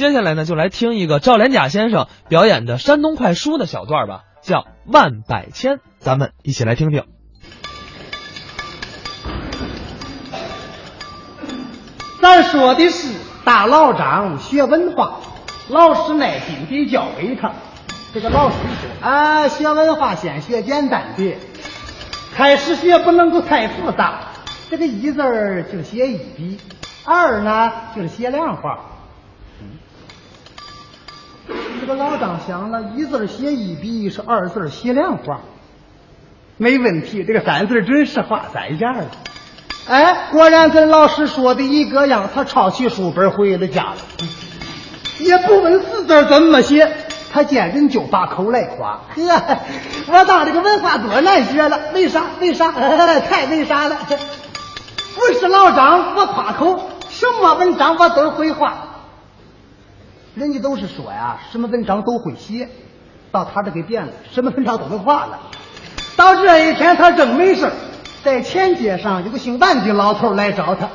接下来呢，就来听一个赵连甲先生表演的山东快书的小段吧，叫《万百千》，咱们一起来听听。咱说的是大老张学文化，老师耐心地教给他。这个老师说：“啊，学文化先学简单的，开始学不能够太复杂。这个一字儿就写一笔，二呢就是写两画。”这个老张想了一字写一笔，是二字写两画，没问题。这个三字准是画三下了。哎，果然跟老师说的一个样，他抄起书本回了家了，也不问四字怎么写，他见人就把口来夸。呵，我当这个文化多难学了，为啥？为啥？太为啥了？不是老张，我夸口，什么文章我都会画。人家都是说呀，什么文章都会写，到他这给变了，什么文章都能画了。到这一天，他正没事在前街上有个姓万的老头来找他。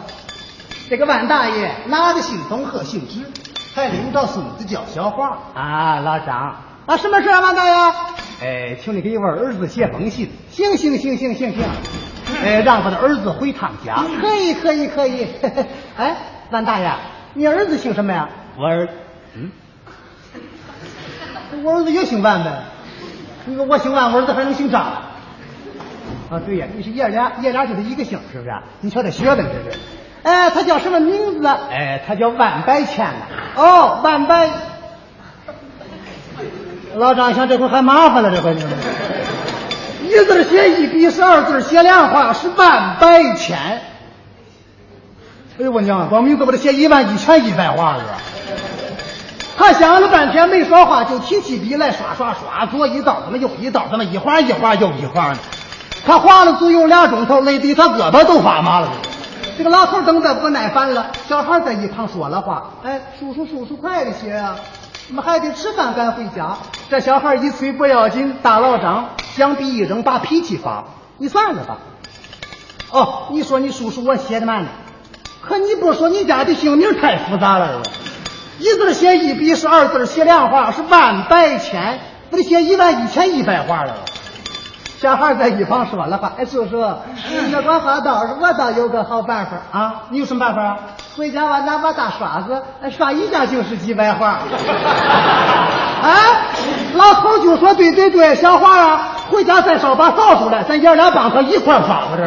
这个万大爷拿着信封和信纸，还领着孙子叫小华啊，老张啊，什么事啊，万大爷？哎，请你给我儿子写封信。行行行行行行，哎，让我的儿子回趟家。可以可以可以。哎，万大爷，你儿子姓什么呀？我儿。嗯，我儿子也姓万呗。你说我姓万，我儿子还能姓张？啊，对呀，你是爷俩，爷俩就是一个姓，是不是？你瞧这学问，这是。哎，他叫什么名字？哎，他叫万百千呐。哦，万百。老张想这回还麻烦了，这回你。一字写一笔，是二字写两画，是万百千。哎呦我娘，光名字我得写一万一千一百画了。他想了半天没说话，就提起笔来刷刷刷，左一道怎么右一道怎么一画一画又一画呢？他画了足有俩钟头，累得他胳膊都发麻了。这个老头等得不耐烦了，小孩在一旁说了话：“哎，叔叔叔叔，快点些啊，我们还得吃饭赶回家。”这小孩一催不要紧，大老张将笔一扔，把脾气发：“你算了吧。”哦，你说你叔叔我写的慢呢，可你不说你家的姓名太复杂了。一字写一笔是二字写两画是万百千，不得写一万一千一百画了。小孩在一旁说了话：“哎，叔叔，你这个话倒是，我倒有个好办法啊！你有什么办法？回家我拿把大刷子，刷一下就是几百画。哎，老头就说：对对对，小花啊，回家再烧把扫帚来，咱爷俩帮他一块刷吧这。